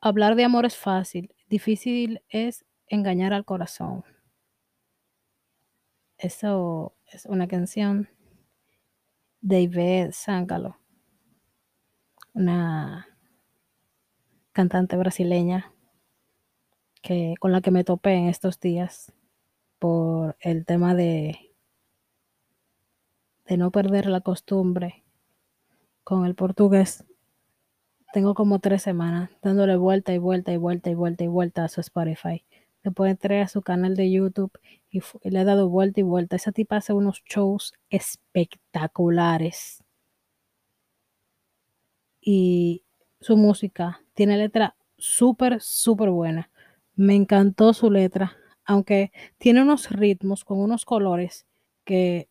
Hablar de amor es fácil, difícil es engañar al corazón. Eso es una canción de Ivette Sangalo, una cantante brasileña que, con la que me topé en estos días por el tema de, de no perder la costumbre con el portugués. Tengo como tres semanas dándole vuelta y vuelta y vuelta y vuelta y vuelta a su Spotify. Después entré a su canal de YouTube y, le he dado vuelta y vuelta. Esa tipa hace unos shows espectaculares. Y su música tiene letra súper, súper buena. Me encantó su letra, aunque tiene unos ritmos con unos colores que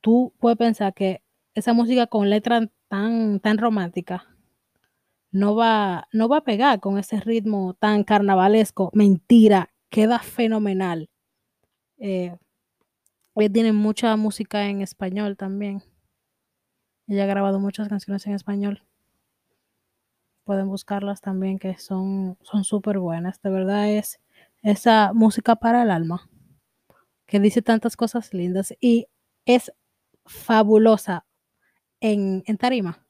tú puedes pensar que esa música con letra tan, tan romántica no va, no va a pegar con ese ritmo tan carnavalesco. Mentira, queda fenomenal. Eh, ella tiene mucha música en español también. Ella ha grabado muchas canciones en español. Pueden buscarlas también, que son son súper buenas. De verdad es esa música para el alma, que dice tantas cosas lindas y es fabulosa en, en tarima.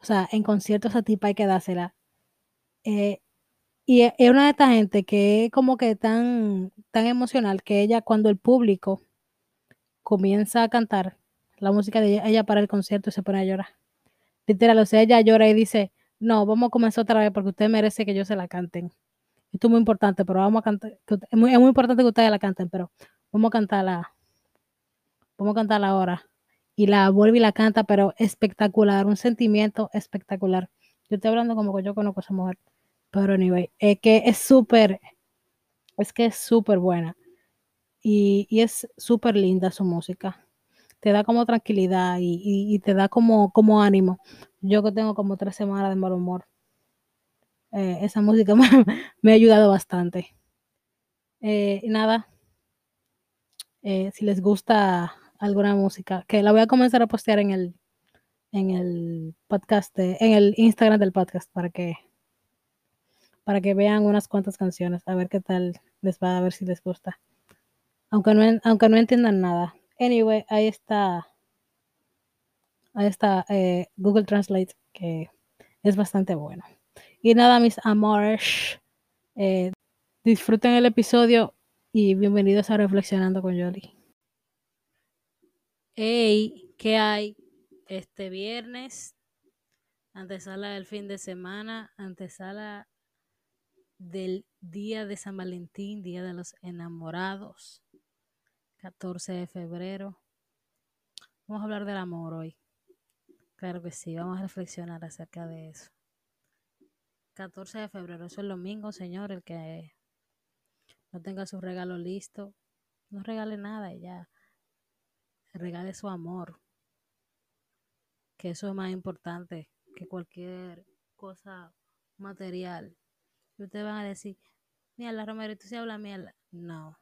O sea, en conciertos a tipa hay que dársela. Eh, y e- es una de estas gente que es como que tan, tan emocional que ella, cuando el público comienza a cantar la música de ella, ella para el concierto y se pone a llorar. Literal, o sea, ella llora y dice, no, vamos a comenzar otra vez porque usted merece que yo se la canten. Esto es muy importante, pero vamos a cantar, es muy importante que ustedes la canten, pero vamos a cantarla, vamos a cantarla ahora. Y la vuelve y la canta, pero espectacular, un sentimiento espectacular. Yo estoy hablando como que yo conozco a esa mujer, pero anyway, es que es súper, es que es súper buena y, y es súper linda su música. Te da como tranquilidad y, y- y te da como, como ánimo. Yo que tengo como tres semanas de mal humor, eh, esa música me, ha ayudado bastante. Eh, nada, eh, si les gusta alguna música, que la voy a comenzar a postear en el, en el podcast, de- en el Instagram del podcast para que, para que vean unas cuantas canciones, a ver qué tal les va, a ver si les gusta. Aunque no, aunque no entiendan nada. Anyway, ahí está, ahí está eh, Google Translate, que es bastante bueno. Y nada, mis amores, eh, disfruten el episodio y bienvenidos a Reflexionando con Yoli. Hey, ¿qué hay? Este viernes, antesala del fin de semana, antesala del día de San Valentín, día de los enamorados, 14 de febrero. Vamos a hablar del amor hoy. Claro que sí, vamos a reflexionar acerca de eso. 14 de febrero, eso es el domingo, señor, el que no tenga su regalo listo, no regale nada y ya. Regale su amor, que eso es más importante que cualquier cosa material. Y ustedes van a decir, mierda, Romero, ¿tú sí hablas mierda? No.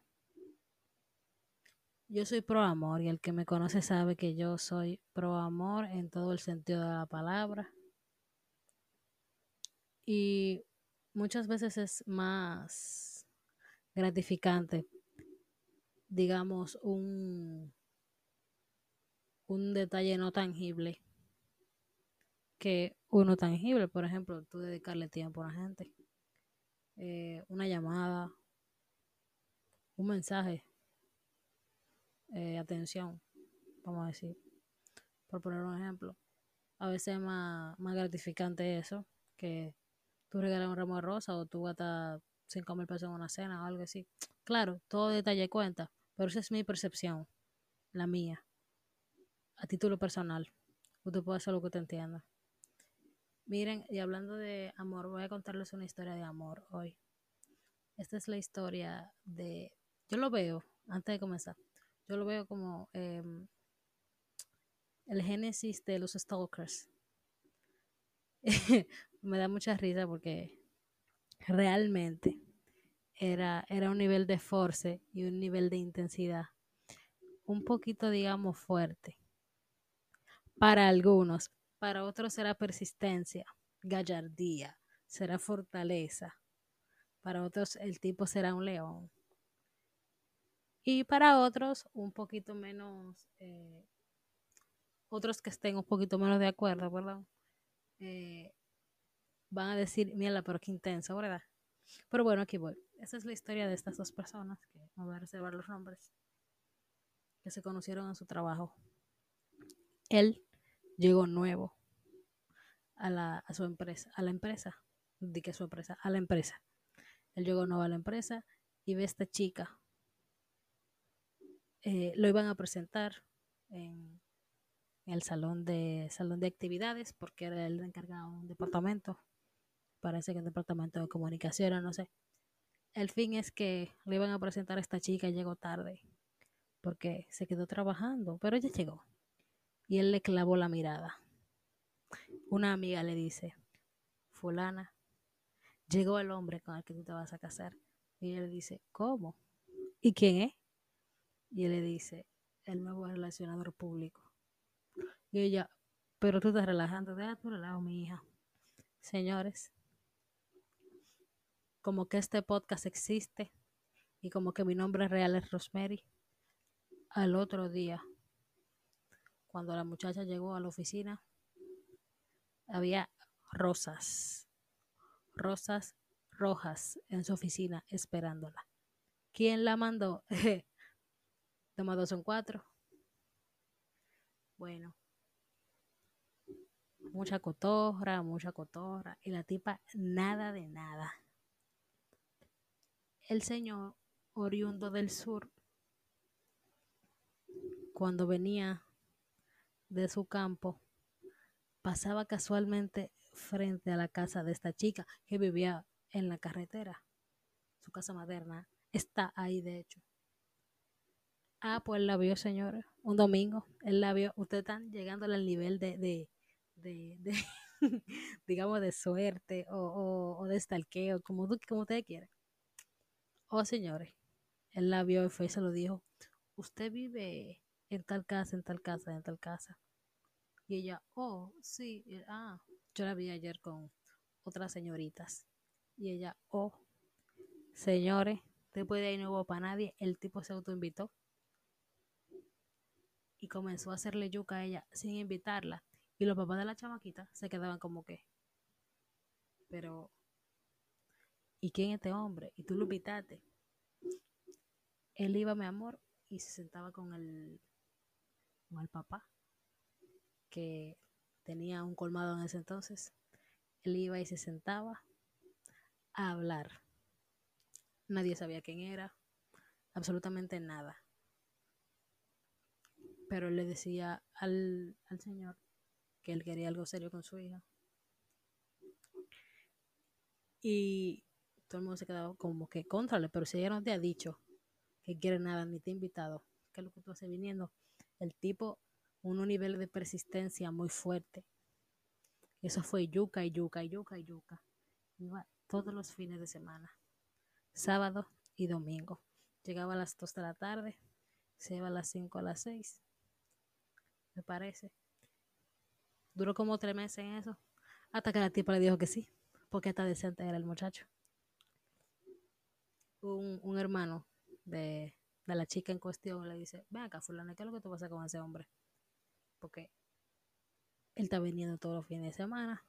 Yo soy pro amor y el que me conoce sabe que yo soy pro amor en todo el sentido de la palabra. Y muchas veces es más gratificante, digamos, un, un detalle no tangible que uno tangible. Por ejemplo, tú dedicarle tiempo a la gente, eh, una llamada, un mensaje, eh, atención, vamos a decir, por poner un ejemplo. A veces es más, más gratificante eso que tú regalas un ramo de rosa o tú gastas 5 mil pesos en una cena o algo así. Claro, todo detalle cuenta, pero esa es mi percepción, la mía, a título personal. Usted puede hacer lo que te entienda. Miren, y hablando de amor, voy a contarles una historia de amor hoy. Esta es la historia de, yo lo veo, antes de comenzar, yo lo veo como em, el génesis de los stalkers. Me da mucha risa porque realmente era, era un nivel de force y un nivel de intensidad un poquito, digamos, fuerte. Para algunos, para otros será persistencia, gallardía, será fortaleza. Para otros el tipo será un león. Y para otros, un poquito menos, eh, otros que estén un poquito menos de acuerdo, perdón, eh, van a decir, mira, pero qué intenso, ¿verdad? Pero bueno, aquí voy. Esa es la historia de estas dos personas, que no voy a reservar los nombres, que se conocieron en su trabajo. Él llegó nuevo a, la, a su empresa, a la empresa, di que su empresa, a la empresa. Él llegó nuevo a la empresa y ve a esta chica. Eh, lo iban a presentar en, el salón de, salón de actividades porque era el encargado de un departamento parece que el departamento de comunicación, no sé. El fin es que le iban a presentar a esta chica y llegó tarde, porque se quedó trabajando, pero ella llegó. Y él le clavó la mirada. Una amiga le dice, fulana, llegó el hombre con el que tú te vas a casar. Y le dice, ¿cómo? ¿Y quién es? Y él le dice, el nuevo relacionador público. Y ella, pero tú estás relajando, deja tu relajo, mi hija. Señores, como que este podcast existe y como que mi nombre real es Rosemary. Al otro día, cuando la muchacha llegó a la oficina, había rosas, rosas rojas en su oficina esperándola. ¿Quién la mandó? Toma dos son cuatro. Bueno, mucha cotorra, mucha cotorra. Y la tipa, nada de nada el señor oriundo del sur, cuando venía de su campo, pasaba casualmente frente a la casa de esta chica que vivía en la carretera. Su casa materna está ahí, de hecho. Ah, pues la vio, señor, un domingo. Él la vio. Ustedes están llegando al nivel de, de, de, digamos, de suerte o, o, o de estalqueo, como, como ustedes quieran. Oh, señores, él la vio y fue y se lo dijo. Usted vive en tal casa, en tal casa, en tal casa. Y ella, oh, sí, ah, yo la vi ayer con otras señoritas. Y ella, oh, señores, después de ahí no hubo para nadie, el tipo se autoinvitó. Y comenzó a hacerle yuca a ella sin invitarla. Y los papás de la chamaquita se quedaban como que, pero ¿y quién es este hombre? Y tú lo invitaste. Él iba, mi amor, y se sentaba con el, con el papá, que tenía un colmado en ese entonces. Él iba y se sentaba a hablar. Nadie sabía quién era, absolutamente nada. Pero él le decía al, al señor que él quería algo serio con su hija. Y todo el mundo se quedaba como que contrale, pero si ella no te ha dicho que quiere nada ni te ha invitado, ¿qué es lo que tú haces viniendo? El tipo, un nivel de persistencia muy fuerte. Eso fue yuca y yuca y yuca y yuca. Iba todos los fines de semana, sábado y domingo. Llegaba a las 2 de la tarde, se iba a las 5 a las 6, me parece. Duró como tres meses en eso, hasta que la tipa le dijo que sí, porque está decente era el muchacho un, hermano de, la chica en cuestión le dice, ven acá, fulano, ¿qué es lo que tú vas a hacer con ese hombre? Porque él está viniendo todos los fines de semana,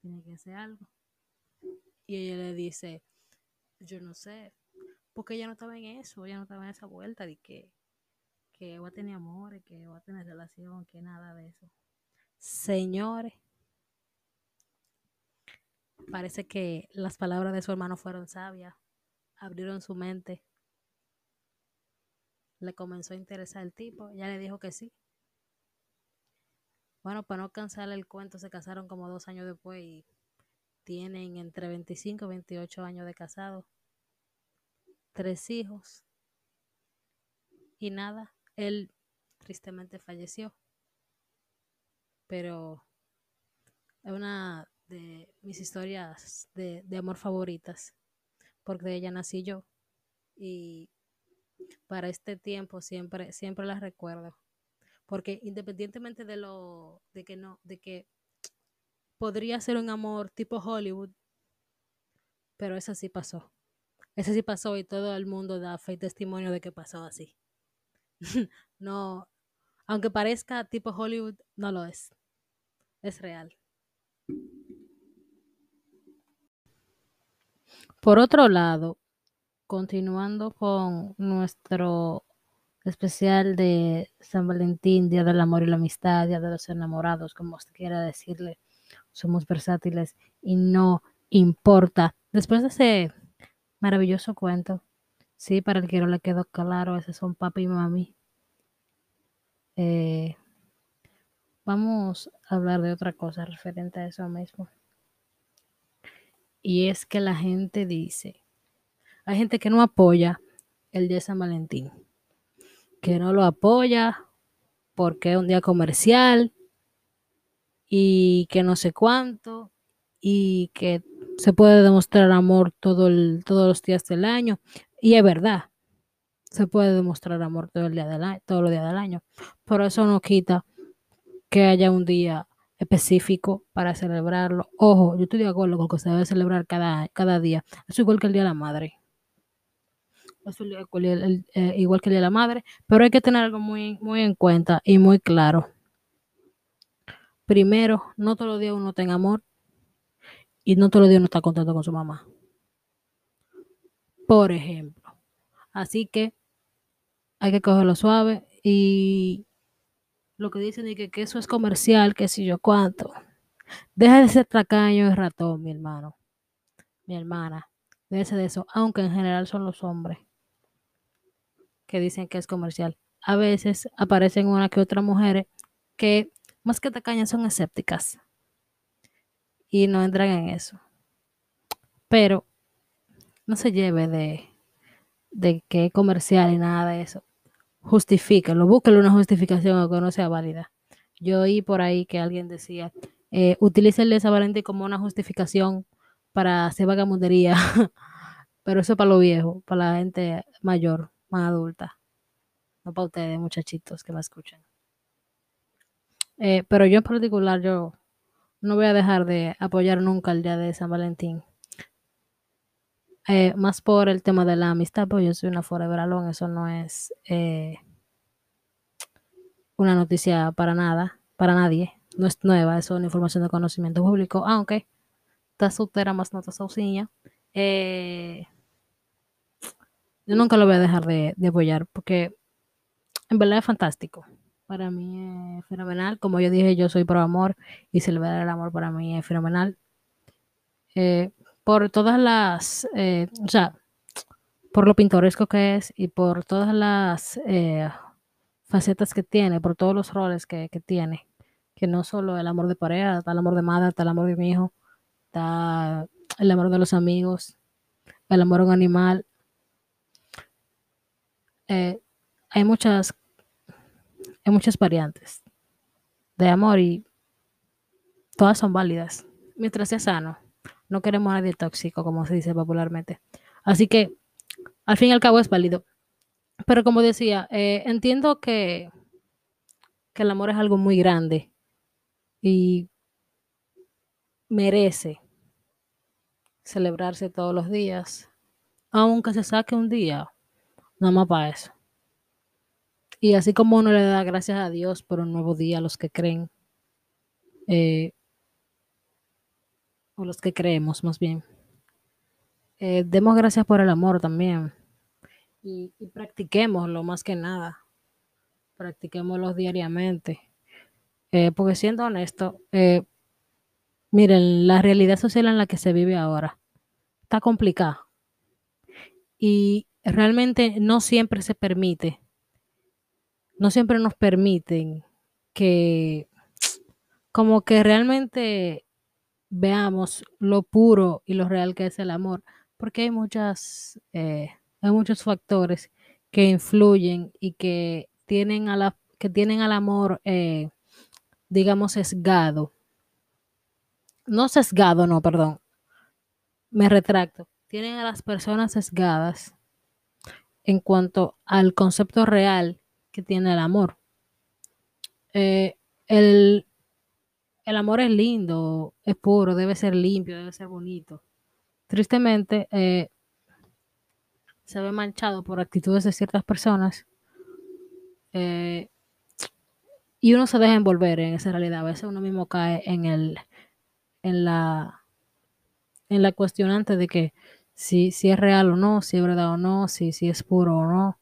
tiene que hacer algo. Y ella le dice, yo no sé, porque ella no estaba en eso, ella no estaba en esa vuelta de que, que va a tener amor, que va a tener relación, que nada de eso. Señores, parece que las palabras de su hermano fueron sabias abrieron su mente. Le comenzó a interesar el tipo, ya le dijo que sí. Bueno, para no cansar el cuento, se casaron como dos años después y tienen entre 25 y 28 años de casado, tres hijos. Y nada, él tristemente falleció. Pero es una de mis historias de, de amor favoritas porque de ella nací yo. Y para este tiempo siempre, siempre la recuerdo. Porque independientemente de lo, de que no, de que podría ser un amor tipo Hollywood, pero eso sí pasó. Ese sí pasó y todo el mundo da fe y testimonio de que pasó así. no, aunque parezca tipo Hollywood, no lo es. Es real. Por otro lado, continuando con nuestro especial de San Valentín, Día del Amor y la Amistad, Día de los Enamorados, como usted quiera decirle, somos versátiles y no importa. Después de ese Maravilloso cuento. Sí, para el que no le quedó claro, esos son papi y mami. Eh, vamos a hablar de otra cosa referente a eso mismo. Y es que la gente dice, hay gente que no apoya el día de San Valentín, que no lo apoya porque es un día comercial y que no sé cuánto y que se puede demostrar amor todo el, todos los días del año. Y es verdad, se puede demostrar amor todo el día del año, todos los días del año. Pero eso no quita que haya un día específico para celebrarlo. Ojo, yo estoy de acuerdo con que se debe celebrar cada, cada día. Es igual que el Día de la Madre. Eh, igual que el Día de la Madre. Pero hay que tener algo muy, muy en cuenta y muy claro. Primero, no todos los días uno tenga amor y no todos los días uno está contento con su mamá. Por ejemplo. Así que hay que cogerlo suave y lo que dicen es que, eso es comercial, que si yo cuánto. Deja de ser tacaño y ratón, mi hermano. Mi hermana. Déjese de eso, aunque en general son los hombres que dicen que es comercial. A veces aparecen una que otra mujeres que más que tacañas son escépticas y no entran en eso. Pero no se lleve de, de que es comercial y nada de eso. Justifíquelo, búsquelo una justificación o que no sea válida. Yo oí por ahí que alguien decía, eh, utilice el desavalente como una justificación para hacer vagamundería. Pero eso es para lo viejo, para la gente mayor, más adulta. No para ustedes, muchachitos que me escuchan. Eh, pero yo en particular, yo no voy a dejar de apoyar nunca el día de San Valentín. Eh, más por el tema de la amistad, pues yo soy una forever alone, eso no es eh, una noticia para nada, para nadie, no es nueva, es una información de conocimiento público, aunque está soltera más nota sauciña. Eh, yo nunca lo voy a dejar de apoyar porque en verdad es fantástico para mí es fenomenal. Como yo dije, yo soy pro amor y celebrar el amor para mí es fenomenal. Por todas las, eh, o sea, por lo pintoresco que es y por todas las eh, facetas que tiene, por todos los roles que, tiene, que no solo el amor de pareja, está el amor de madre, está el amor de mi hijo, está el amor de los amigos, el amor a un animal. hay muchas hay muchas variantes de amor y todas son válidas. Mientras sea sano, no queremos a nadie tóxico, como se dice popularmente. Así que, al fin y al cabo, es válido. Pero como decía, eh, entiendo que, que el amor es algo muy grande y merece celebrarse todos los días, aunque se saque un día, nada más para eso. Y así como uno le da gracias a Dios por un nuevo día a los que creen, eh, o los que creemos más bien, eh, demos gracias por el amor también. Y, y practiquémoslo más que nada. Practiquémoslo diariamente. Eh, porque siendo honesto, miren, la realidad social en la que se vive ahora está complicada. Y realmente no siempre se permite no siempre nos permiten que como que realmente veamos lo puro y lo real que es el amor, porque hay muchas, eh, hay muchos factores que influyen y que tienen a la, que tienen al amor, eh, digamos, sesgado. No sesgado, no, perdón. Me retracto. tienen a las personas sesgadas en cuanto al concepto real que tiene el amor. Eh, el, el amor es lindo, es puro, debe ser limpio, debe ser bonito. Tristemente, eh, se ve manchado por actitudes de ciertas personas eh, y uno se deja envolver en esa realidad. A veces uno mismo cae en el en la en la cuestionante de que si, si es real o no, si es verdad o no, si, si es puro o no,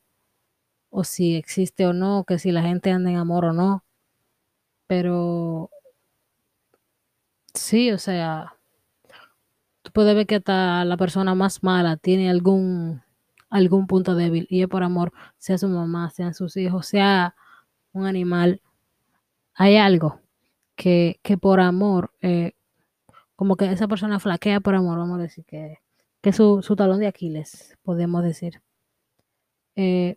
o si existe o no, que si la gente anda en amor o no. Pero sí, o sea, tú puedes ver que hasta la persona más mala tiene algún algún punto débil y es por amor, sea su mamá, sean sus hijos, sea un animal, hay algo que, que por amor, eh, como que esa persona flaquea por amor, vamos a decir que, que su, su talón de Aquiles, podemos decir. Eh,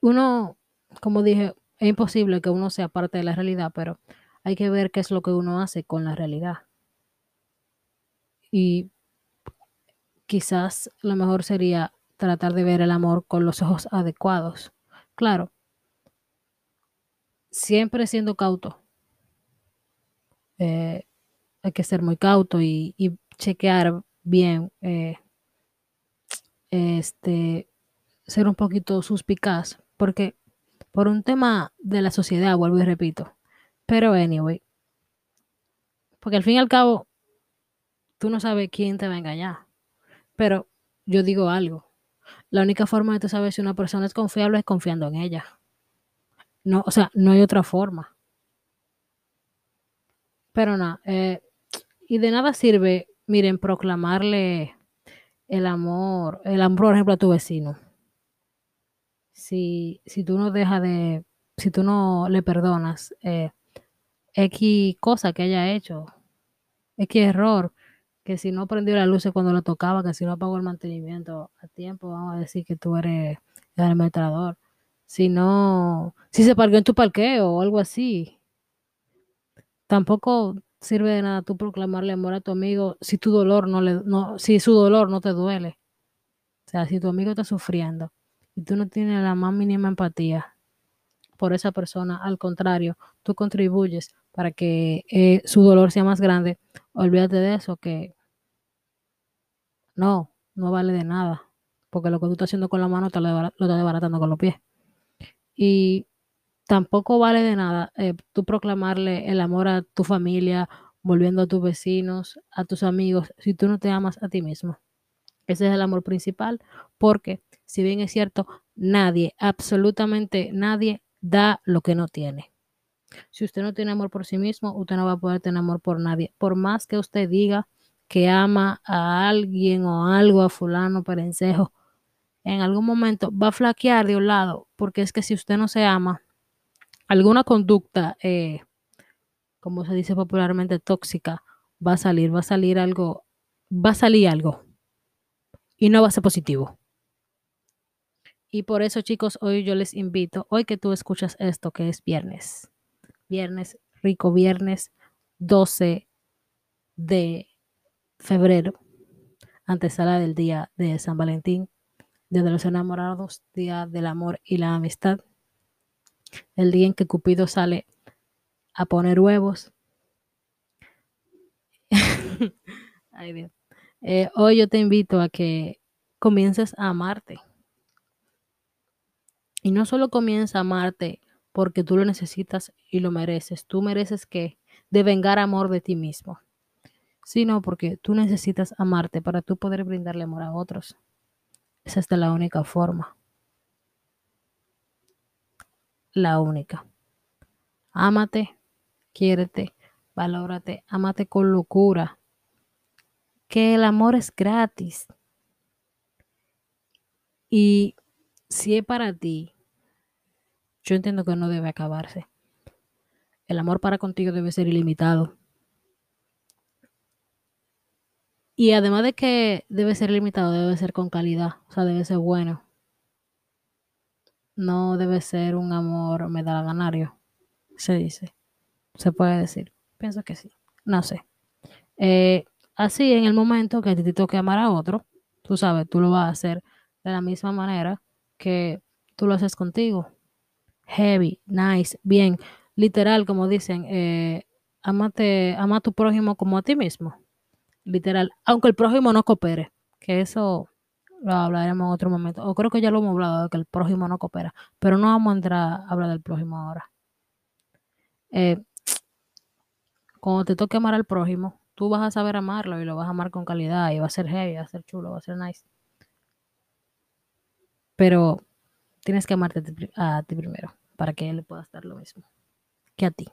uno, como dije, es imposible que uno sea parte de la realidad, pero hay que ver qué es lo que uno hace con la realidad. Y quizás lo mejor sería tratar de ver el amor con los ojos adecuados. Claro, siempre siendo cauto. Eh, hay que ser muy cauto y, chequear bien, eh, este, ser un poquito suspicaz, porque por un tema de la sociedad, vuelvo y repito, pero anyway, porque al fin y al cabo, tú no sabes quién te va a engañar, pero yo digo algo, la única forma de tú saber si una persona es confiable es confiando en ella. No, o sea, no hay otra forma. Pero nada, eh, y de nada sirve, miren, proclamarle el amor, el amor, por ejemplo, a tu vecino. Si, si tú no dejas de, si tú no le perdonas eh, X cosa que haya hecho, X error, que si no prendió la luz cuando lo tocaba, que si no pagó el mantenimiento a tiempo, vamos a decir que tú eres el administrador. Si no, si se parqueó en tu parqueo o algo así, tampoco sirve de nada tú proclamarle amor a tu amigo si tu dolor no le, no, si su dolor no te duele. O sea, si tu amigo está sufriendo y tú no tienes la más mínima empatía por esa persona, al contrario, tú contribuyes para que eh, su dolor sea más grande, olvídate de eso, que no, no vale de nada, porque lo que tú estás haciendo con la mano te lo, estás desbaratando con los pies. Y tampoco vale de nada eh, tú proclamarle el amor a tu familia, volviendo a tus vecinos, a tus amigos, si tú no te amas a ti mismo. Ese es el amor principal, porque si bien es cierto, nadie, absolutamente nadie, da lo que no tiene. Si usted no tiene amor por sí mismo, usted no va a poder tener amor por nadie. Por más que usted diga que ama a alguien o algo, a fulano, perencejo, en algún momento va a flaquear de un lado, porque es que si usted no se ama, alguna conducta, eh, como se dice popularmente, tóxica, va a salir, va a salir algo, va a salir algo y no va a ser positivo. Y por eso, chicos, hoy yo les invito, hoy que tú escuchas esto, que es viernes, viernes, rico viernes, 12 de febrero, antesala del día de San Valentín, día de los enamorados, día del amor y la amistad el día en que Cupido sale a poner huevos. Ay. Eh, hoy yo te invito a que comiences a amarte. Y no solo comienza a amarte porque tú lo necesitas y lo mereces. Tú mereces que devengar amor de ti mismo. Sino porque tú necesitas amarte para tú poder brindarle amor a otros. Esa es la única forma la única. Ámate, quiérete, valórate, ámate con locura. Que el amor es gratis. Y si es para ti, yo entiendo que no debe acabarse. El amor para contigo debe ser ilimitado. Y además de que debe ser limitado, debe ser con calidad, o sea, debe ser bueno no debe ser un amor medalaganario, se dice. Se puede decir. Pienso que sí. No sé. Eh, así en el momento que te toque amar a otro, tú sabes, tú lo vas a hacer de la misma manera que tú lo haces contigo. Heavy, nice, bien, literal, como dicen, eh, amate, ama a tu prójimo como a ti mismo. Literal, aunque el prójimo no coopere, que eso lo hablaremos en otro momento. O creo que ya lo hemos hablado de que el prójimo no coopera, pero no vamos a entrar a hablar del prójimo ahora. Eh, cuando te toque amar al prójimo, tú vas a saber amarlo y lo vas a amar con calidad y va a ser heavy, va a ser chulo, va a ser nice. Pero tienes que amarte a ti primero para que él le pueda dar lo mismo que a ti.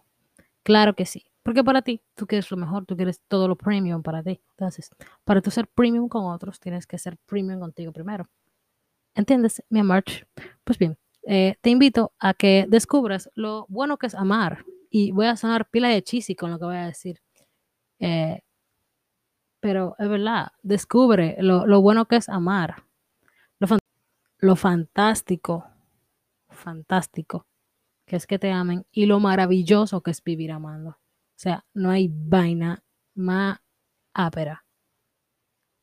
Claro que sí. Porque para ti, tú quieres lo mejor, tú quieres todo lo premium para ti. Entonces, para tú ser premium con otros, tienes que ser premium contigo primero. ¿Entiendes, mi amor? Pues bien, eh, te invito a que descubras lo bueno que es amar. Y voy a sonar pila de cheesy con lo que voy a decir. Eh, pero es verdad, descubre lo, bueno que es amar. Lo, lo fantástico, fantástico que es que te amen y lo maravilloso que es vivir amando. O sea, no hay vaina más ápera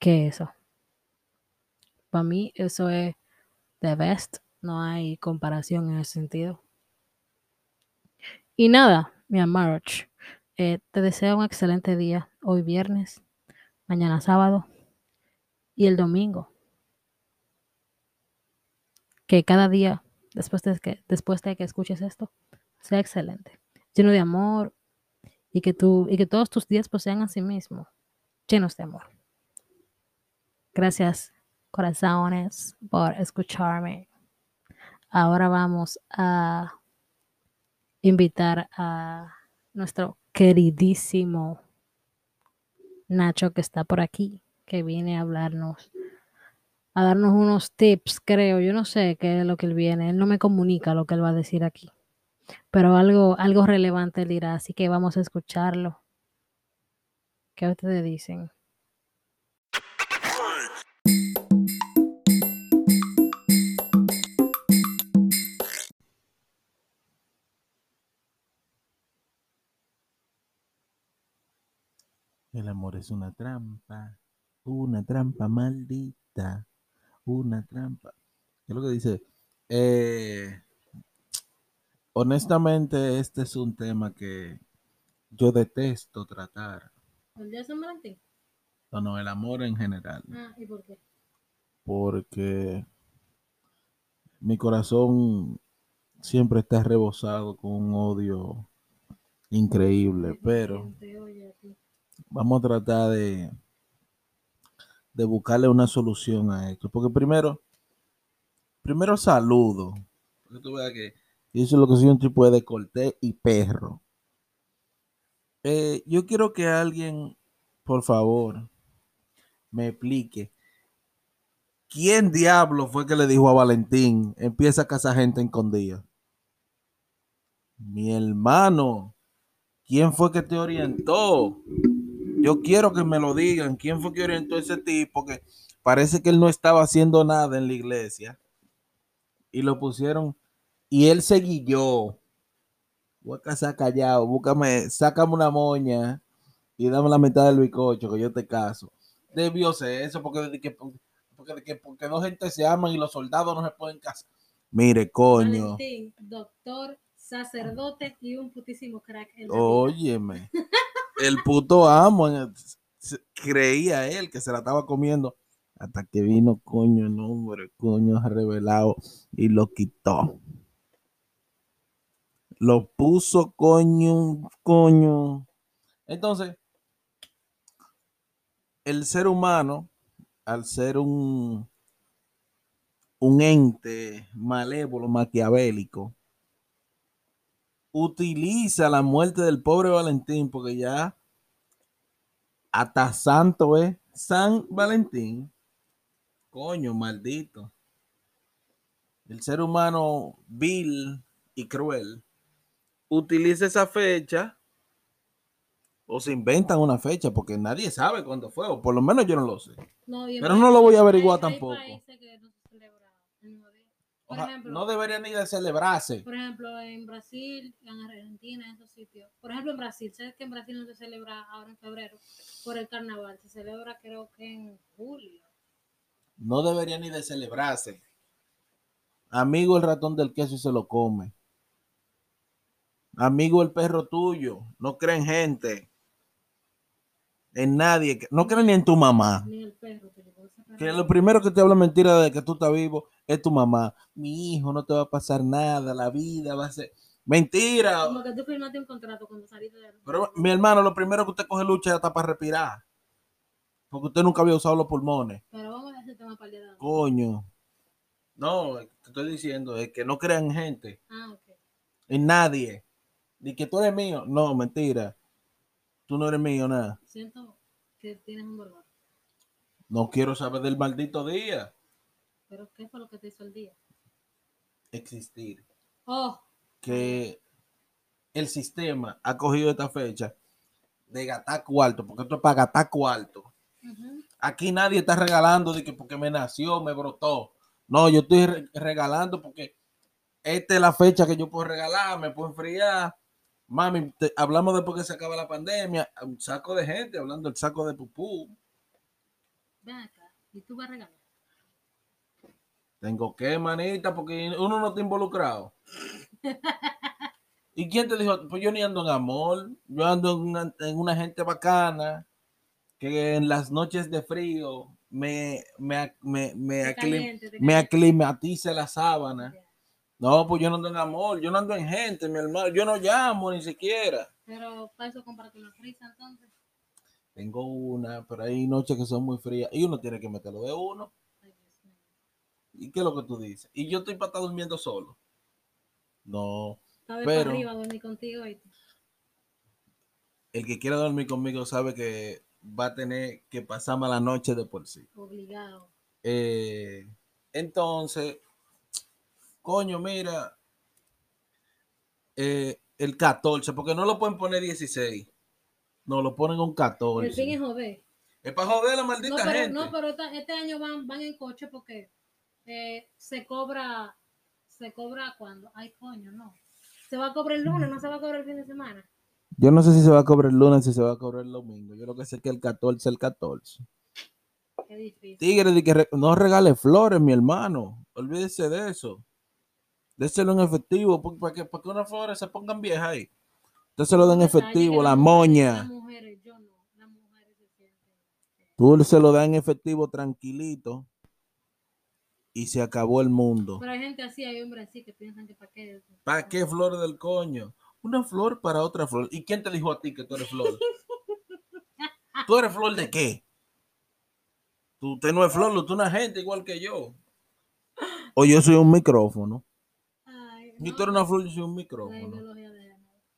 que eso. Para mí eso es the best. No hay comparación en ese sentido. Y nada, mi amor, eh, te deseo un excelente día hoy viernes, mañana sábado y el domingo. Que cada día, después de que, después de que escuches esto, sea excelente. Lleno de amor, y que, tú, y que todos tus días pues, sean a sí mismo, llenos de amor. Gracias, corazones, por escucharme. Ahora vamos a invitar a nuestro queridísimo Nacho que está por aquí, que viene a hablarnos, a darnos unos tips, creo. Yo no sé qué es lo que él viene. Él no me comunica lo que él va a decir aquí pero algo, algo relevante dirá, así que vamos a escucharlo. ¿Qué ustedes dicen? El amor es una trampa, una trampa maldita, una trampa. ¿Qué es lo que dice? Eh, honestamente, este es un tema que yo detesto tratar. ¿El día de San Valentín? No, no, el amor en general. Ah, ¿y por qué? Porque mi corazón siempre está rebosado con un odio increíble, pero vamos a tratar de, de buscarle una solución a esto. Porque primero, primero saludo. Porque tú veas que y eso es lo que soy un tipo de corté y perro. Eh, yo quiero que alguien, por favor, me explique. ¿Quién diablo fue que le dijo a Valentín, empieza a cazar gente escondida? Mi hermano, ¿quién fue que te orientó? Yo quiero que me lo digan. ¿Quién fue que orientó a ese tipo? Que parece que él no estaba haciendo nada en la iglesia. Y lo pusieron y él se guilló. Voy a casar callado, búscame, sácame una moña y dame la mitad del bicocho que yo te caso. Debió ser eso, porque, porque, porque, dos gente se aman y los soldados no se pueden casar. Mire, coño. doctor, sacerdote y un putísimo crack. Óyeme. el puto amo creía él que se la estaba comiendo hasta que vino coño el nombre, coño revelado y lo quitó. Lo puso coño, coño. Entonces, el ser humano, al ser un, un ente malévolo, maquiavélico, utiliza la muerte del pobre Valentín, porque ya hasta santo es San Valentín. Coño, maldito. El ser humano vil y cruel utiliza esa fecha o se inventan una fecha porque nadie sabe cuándo fue, o por lo menos yo no lo sé. Pero no lo voy a averiguar tampoco. Por Oja- ejemplo- no debería ni de celebrarse. Por ejemplo, en Brasil, en Argentina, en esos sitios. Por ejemplo, en Brasil, ¿sabes que en Brasil no se celebra ahora en febrero por el carnaval? Se celebra creo que en julio. No debería ni de celebrarse. Amigo el ratón del queso y se lo come. Amigo el perro tuyo. No creen gente. En nadie. No creen ni en tu mamá. Ni el perro perro. Que lo primero que te habla mentira de que tú estás vivo es tu mamá. Mi hijo, no te va a pasar nada. La vida va a ser. Mentira. Como que tú firmaste un contrato cuando saliste de Pero mi hermano, lo primero que usted coge lucha es hasta para respirar. Porque usted nunca había usado los pulmones. Pero vamos a ese tema para el. Coño. No, te estoy diciendo es que no crean en gente, Ah, ok. en nadie. Ni que tú eres mío. No, mentira. Tú no eres mío, nada. Siento que tienes un dolor. No quiero saber del maldito día. Pero ¿qué fue lo que te hizo el día? Existir. Oh, Que el sistema ha cogido esta fecha de gatar cuarto, porque esto es para gatar cuarto. Aquí nadie está regalando de que porque me nació, me brotó. No, yo estoy re- regalando porque esta es la fecha que yo puedo regalar, me puedo enfriar. Mami, te- hablamos después que se acaba la pandemia, un saco de gente hablando del saco de pupú. ven acá. ¿Y tú vas a regalar? Tengo que, manita, porque uno no está involucrado. ¿Y quién te dijo? Pues yo ni ando en amor, yo ando en una, en una gente bacana que en las noches de frío me, me, me, me, aclim- caliente, me aclimatiza la sábana. No, pues yo no ando en amor, yo no ando en gente, mi hermano, yo no llamo ni siquiera. Pero para eso comprarte una frisa entonces. Tengo una, pero hay noches que son muy frías y uno tiene que meterlo de uno. ¿Y qué es lo que tú dices? Y yo estoy para estar durmiendo solo. No, Pero- para arriba dormir contigo y el que quiera dormir conmigo sabe que va a tener que pasar mala noche de por sí. obligado. Eh, entonces, coño, mira, eh, el 14, porque no lo pueden poner 16. No, lo ponen un 14. El fin es joder. Es para joder a la maldita No, pero, gente. no, pero esta- este año van, van en coche porque eh, se cobra, se cobra cuando, ay coño, no. Se va a cobrar el lunes, no se va a cobrar el fin de semana. Yo no sé si se va a cobrar el lunes, si se va a cobrar el domingo. Yo lo que sé es que el 14 es el 14. Qué difícil. Tigre, de que re- no regale flores, mi hermano. Olvídese de eso. Déselo en efectivo, porque- para que, para que unas flores se pongan viejas ahí. Usted se lo da en efectivo, la moña. Tú se lo das en efectivo tranquilito y se acabó el mundo. Pero hay gente así, hay hombres así que piensan que para qué. ¿Para qué flores del coño? Una flor para otra flor. ¿Y quién te dijo a ti que tú eres flor? ¿Tú eres flor de qué? Tú, usted no es flor, tú una gente igual que yo. O yo soy un micrófono. Ay, Y no, tú eres una flor, yo soy un micrófono.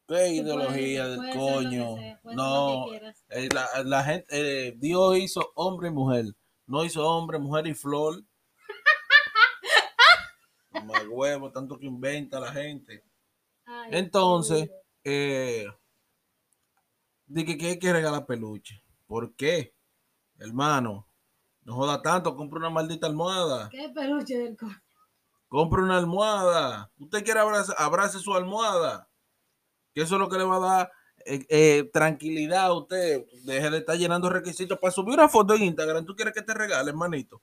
¿Qué ideología del coño? sea, No, eh, la, la gente, eh, Dios hizo hombre y mujer. No hizo hombre, mujer y flor. Más huevo, tanto que inventa la gente. Ay, Entonces, eh, dije que hay que regalar peluche. ¿Por qué? Hermano, no joda tanto, compra una maldita almohada. ¿Qué peluche del coño? Compre una almohada. Usted quiere abrazar, abrace su almohada. Que eso es lo que le va a dar eh, eh, tranquilidad a usted. Deje de estar llenando requisitos para subir una foto en Instagram. ¿Tú quieres que te regale, manito?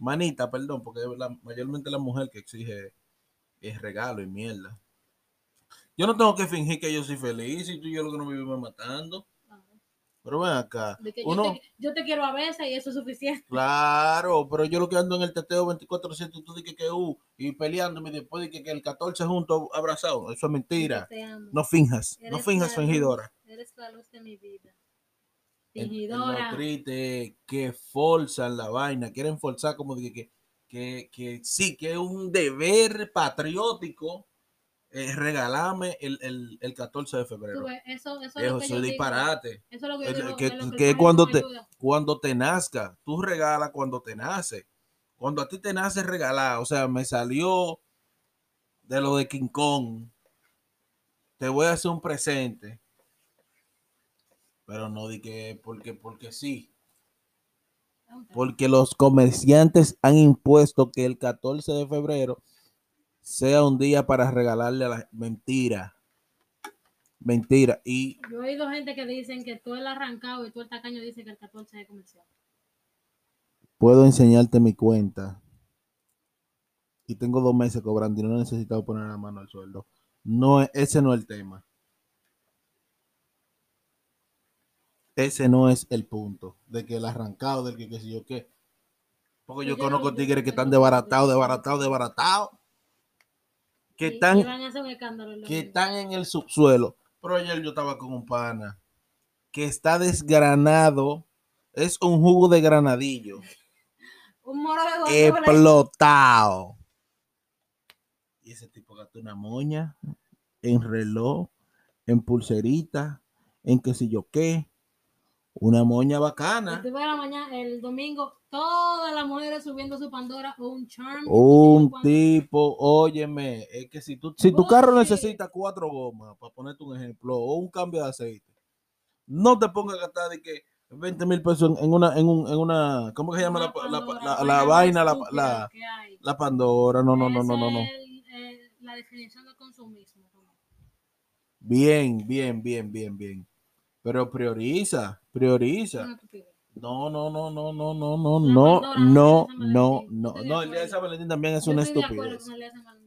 Manita, perdón, porque la- mayormente la mujer que exige es regalo y mierda. Yo no tengo que fingir que yo soy feliz y tú y yo lo que nos vivimos matando. Pero ven acá. yo, Uno, te, yo te quiero a veces y eso es suficiente. Claro, pero yo lo que ando en el teteo 24-7 y tú dices que uh, y peleándome después de que, que el 14 juntos abrazados. Eso es mentira. No finjas, no finjas, la fingidora. Eres la luz de mi vida. Fingidora. Triste que forzan la vaina, quieren forzar como que, que, que sí, que es un deber patriótico eh, regalarme el, el, el 14 de febrero. ves, eso, eso es que eso disparate. Eso es lo que yo El- digo, que- es lo que el cuando te- ayuda. cuando te nazca, tú regalas cuando te nace. Cuando a ti te nace regalar, o sea, me salió de lo de King Kong. Te voy a hacer un presente. Pero no di que porque, porque sí. Porque los comerciantes han impuesto que el 14 de febrero sea un día para regalarle a la mentira. Mentira. Y Yo he oído gente que dicen que tú el arrancado y tú el tacaño dice que el 14 es comercial. puedo enseñarte mi cuenta. Y tengo dos meses cobrando y no he necesitado poner la mano al sueldo. No, es- ese no es el tema. Ese no es el punto. De que el arrancado, del que qué sé yo qué. Porque yo conozco no- tigres que están desbaratados, desbaratados, desbaratados. Que están, que están en el subsuelo. Pero ayer yo estaba con un pana que está desgranado. Es un jugo de granadillo. Un moro de explotado. Y ese tipo gastó una moña en reloj, en pulserita, en qué sé yo qué. Una moña bacana. tú la mañana, el domingo, todas las mujeres subiendo su Pandora o un charm. Un tipo, óyeme, es que si tu, si tu carro necesita cuatro gomas, para ponerte un ejemplo, o un cambio de aceite, no te pongas a gastar de que 20 mil pesos en, una, en, un, en una, ¿cómo que se llama la, la- Pandora, la- la vaina, la, la, Pandora? No, no, no, no, no, no. El- el- la definición de consumismo. Bien, bien, bien, bien, bien. Pero prioriza, prioriza. No, no, no, no, no, no, no, no, no, no, no. No, el día de. San Valentín también es una estupidez.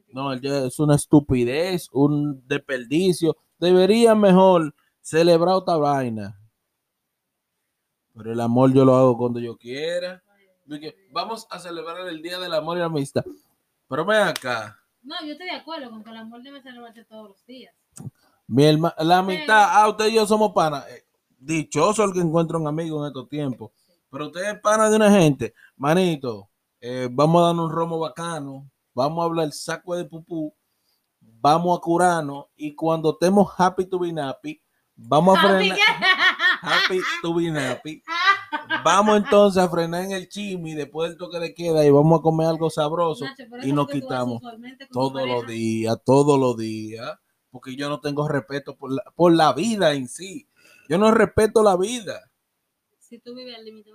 No, el día es una estupidez, un desperdicio. Debería mejor celebrar otra vaina. Pero el amor yo lo hago cuando yo quiera. Vamos a celebrar el Día del Amor y la Amistad. Pero ven acá. No, yo estoy de acuerdo con que el amor debe celebrarse todos los días. Mi herma- la amistad, ah, usted y yo somos panas. Dichoso el que encuentra un amigo en estos tiempos. Pero usted es pana de una gente. Manito, eh, vamos a darnos un romo bacano. Vamos a hablar saco de pupú. Vamos a curarnos. Y cuando estemos happy to be nappy, vamos a frenar. Happy to be nappy. Vamos entonces a frenar en el chimi después del toque de queda y vamos a comer algo sabroso. Nacho, y nos quitamos todos los días, todos los días, porque yo no tengo respeto por la, por la vida en sí. Yo no respeto la vida. Si tú vives al límite,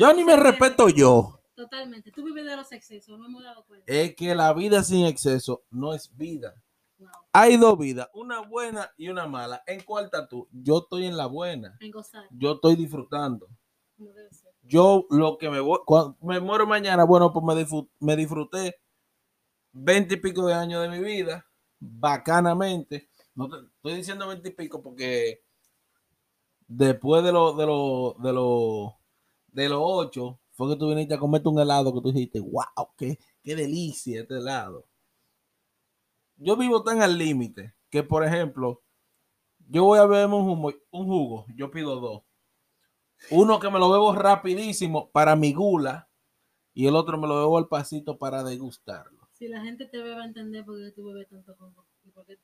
Yo ni me respeto yo. Totalmente. Tú vives de los excesos, no hemos dado cuenta. Es que la vida sin exceso no es vida. Hay dos vidas, una buena y una mala. ¿En cuál estás tú? Yo estoy en la buena. En gozar, Yo estoy disfrutando. como debe ser. Yo lo que me voy, cuando me muero mañana, bueno, pues me, disfrut- me disfruté veinte y pico de años de mi vida, bacanamente. No te- estoy diciendo veinte y pico porque después de los de los de los de los ocho fue que tú viniste a comerte un helado que tú dijiste, wow, qué, qué delicia este helado. Yo vivo tan al límite que, por ejemplo, yo voy a beberme un jugo, un jugo, yo pido dos. Uno que me lo bebo rapidísimo para mi gula y el otro me lo bebo al pasito para degustarlo. Si la gente te ve, va a entender por qué tú bebes tanto jugo. Y por qué...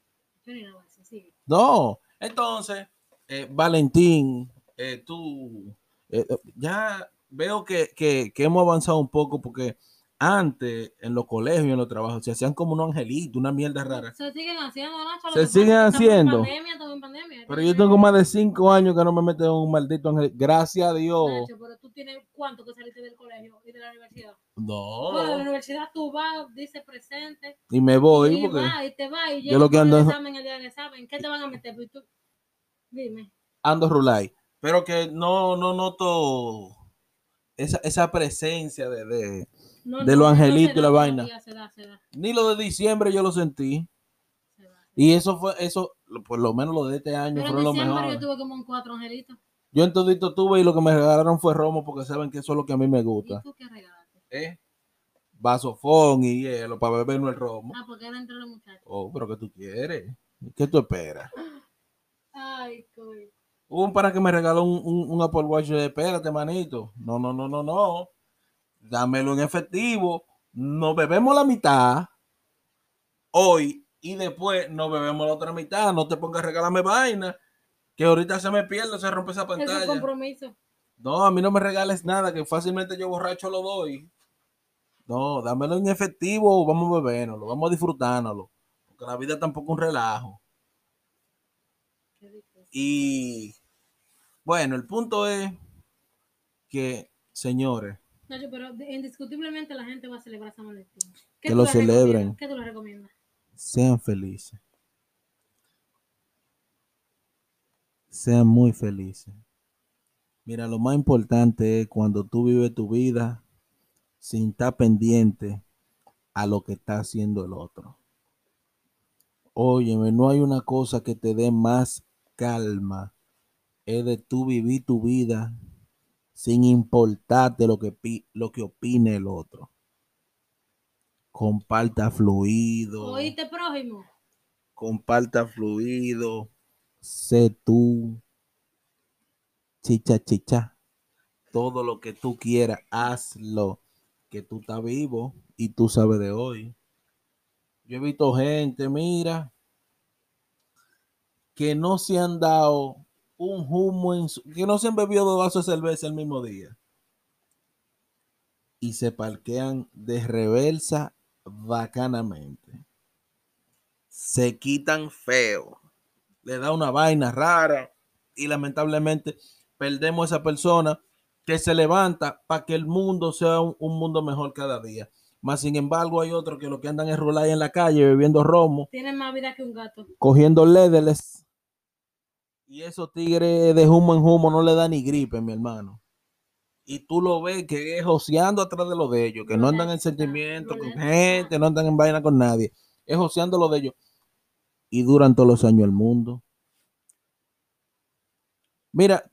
Yo ni nada así, sigue. No, entonces, eh, Valentín, eh, tú, eh, eh, ya veo que, que- que hemos avanzado un poco porque antes en los colegios y en los trabajos se hacían como unos angelitos, una mierda rara. Se siguen haciendo, Nacho. Se siguen haciendo. En pandemia, pandemia. Pero yo tengo más de cinco años que no me meto en un maldito ángel. Gracias a Dios. Nacho, pero tú tienes cuánto que saliste del colegio y de la universidad. No. Bueno, de la universidad tú vas, dices presente, Y me voy y porque vas, y te vas, y yo lo que con el ando- examen el día del examen. ¿Qué te van a meter? Pues tú- Dime. ando rulay. Pero que no, no noto esa, esa presencia de, de- No, De no, los angelitos y la vaina. Se da, se da, Ni lo de diciembre yo lo sentí. se da. Y eso fue, eso, por lo menos lo de este año fueron lo mejor. yo tuve como un cuatro angelitos. Yo en todito tuve y lo que me regalaron fue romo porque saben que eso es lo que a mí me ¿Y gusta. tú qué regalaste? ¿Eh? Vasofón y hielo para bebernos el romo. Ah, porque era entre los muchachos. Oh, pero ¿qué tú quieres? ¿Qué tú esperas? Ay, coño. Hubo un para que me regaló un, un, un Apple Watch. Dije, espérate, manito. No, no, no, no, no. Dámelo en efectivo. Nos bebemos la mitad hoy y después nos bebemos la otra mitad. No te pongas a regalarme vaina. Que ahorita se me pierde, se rompe esa Es un pantalla. compromiso. No, a mí no me regales nada, que fácilmente yo borracho lo doy. No, dámelo en efectivo, vamos a bebérnoslo, vamos a disfrutárnoslo. Porque la vida tampoco es un relajo. Y bueno, el punto es que, señores, Nacho, pero indiscutiblemente la gente va a celebrar San Valentín. ¿Qué Que lo le celebren. ¿Qué tú le recomiendas? sean felices. Sean muy felices. Mira, lo más importante es cuando tú vives tu vida sin estar pendiente a lo que está haciendo el otro. Óyeme, no hay una cosa que te dé más calma. Es de tú vivir tu vida sin importarte lo que, lo que opine el otro. Comparta fluido. Oíste, prójimo. Comparta fluido. Sé tú. Chicha, chicha. Todo lo que tú quieras, hazlo. Que tú estás vivo y tú sabes de hoy. Yo he visto gente, mira, que no se han dado un humo, en que no se han bebido dos vasos de cerveza el mismo día. Y se parquean de reversa bacanamente. Se quitan feo. Le da una vaina rara. Y lamentablemente perdemos esa persona que se levanta para que el mundo sea un, mundo mejor cada día. Más sin embargo, hay otros que lo que andan es rolar en la calle bebiendo romo. Tienen más vida que un gato. Cogiendo ledeles. Y esos tigres de humo en humo no le da ni gripe, mi hermano. Y tú lo ves que es joseando atrás de lo de ellos, que no, andan en sentimiento con gente, no andan en vaina con nadie. Es joseando lo de ellos. Y duran todos los años el mundo. Mira,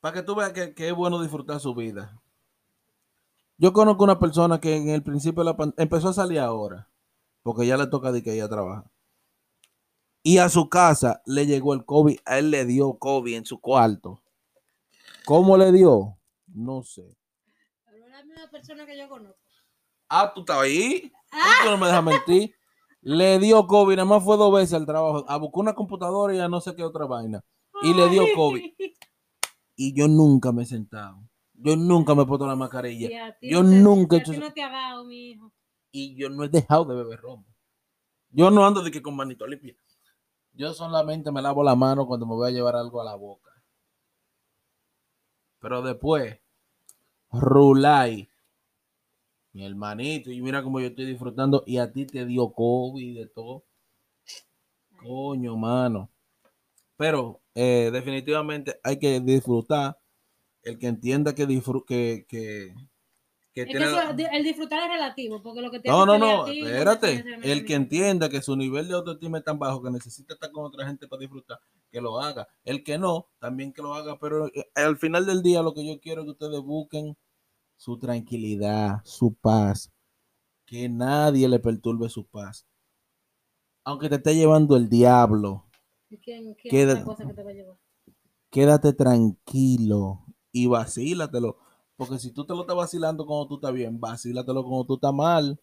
para que tú veas que, que, es bueno disfrutar su vida. Yo conozco una persona que en el principio de la pandemia empezó a salir ahora, porque ya le toca de que ella trabaja y a su casa le llegó el COVID. A él le dio COVID en su cuarto. ¿Cómo le dio? No sé. Pero es la misma persona que yo conozco. Ah, tú estabas ahí. Ah. Tú no me dejas mentir. Le dio COVID, nada más fue dos veces al trabajo. A buscar una computadora y a no sé qué otra vaina. Y le dio COVID. Y yo nunca me he sentado. Yo nunca me he puesto la mascarilla. yo nunca he hecho. No te ha dado, mi hijo. Y yo no he dejado de beber romo. Yo no ando de que con manito limpia. Yo solamente me lavo la mano cuando me voy a llevar algo a la boca. Pero después, rulay. Mi hermanito, y mira cómo yo estoy disfrutando. Y a ti te dio COVID de todo. Coño, mano. Pero eh, definitivamente hay que disfrutar. El que entienda que, que, que el disfrutar es relativo, porque lo que No, no, no, espérate. El que entienda que su nivel de autoestima es tan bajo que necesita estar con otra gente para disfrutar, que lo haga. El que no, también que lo haga, pero eh, al final del día lo que yo quiero es que ustedes busquen su tranquilidad, su paz, que nadie le perturbe su paz. Aunque te esté llevando el diablo. ¿Quién, quédate, cosa que te va a llevar? Quédate tranquilo y vacílatelo porque si tú te lo estás vacilando cuando tú estás bien, vacílatelo cuando tú estás mal.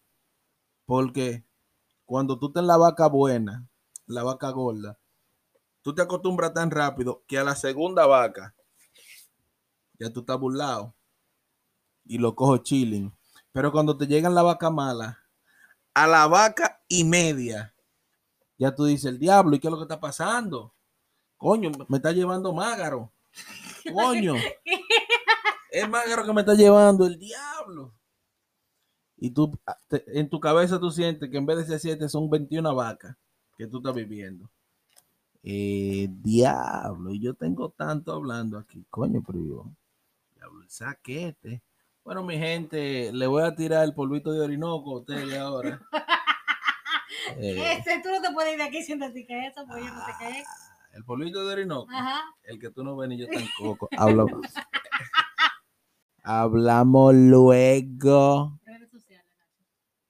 Porque cuando tú estás en la vaca buena, la vaca gorda, tú te acostumbras tan rápido que a la segunda vaca ya tú estás burlado y lo cojo chilling. Pero cuando te llegan la vaca mala, a la vaca y media, ya tú dices, el diablo, ¿y qué es lo que está pasando? Coño, me está llevando mágaro. Coño. Es más que me está llevando el diablo. Y tú, en tu cabeza tú sientes que en vez de ser siete son 21 vacas que tú estás viviendo. Eh, diablo, y yo tengo tanto hablando aquí, coño, pero yo, diablo, el saquete. Bueno, mi gente, le voy a tirar el polvito de Orinoco a ustedes ahora. eh, Ese tú no te puedes ir de aquí sin decir que eso, pues yo no sé qué es. Ah, el polvito de Orinoco, el que tú no ves ni yo tampoco. Hablo. Hablamos luego. Redes sociales.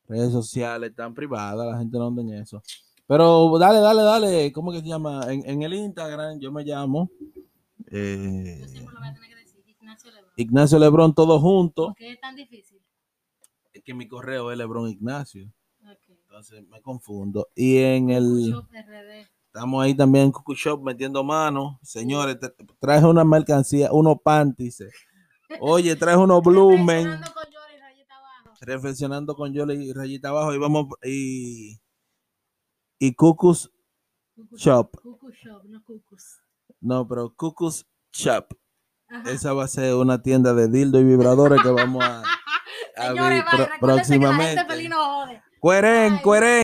Redes sociales tan privadas, la gente no anda en eso. Pero dale, dale, dale. ¿Cómo que se llama? En, el Instagram yo me llamo. Eh, Ignacio Lebrón. todo junto. ¿Por qué es tan difícil? Es que mi correo es Lebrón Ignacio. Entonces me confundo. Y en el. Estamos ahí también en Cucu Shop metiendo manos. Señores, traje una mercancía, unos panties Oye, traes unos Blumen. Reflexionando con Yoli y rayita abajo. Y vamos. Y. Y Cucus Shop. Shop, no Cucus. No, pero Cucus Shop. Esa va a ser una tienda de dildo y vibradores que vamos a, abrir próximamente. Cueren, cueren.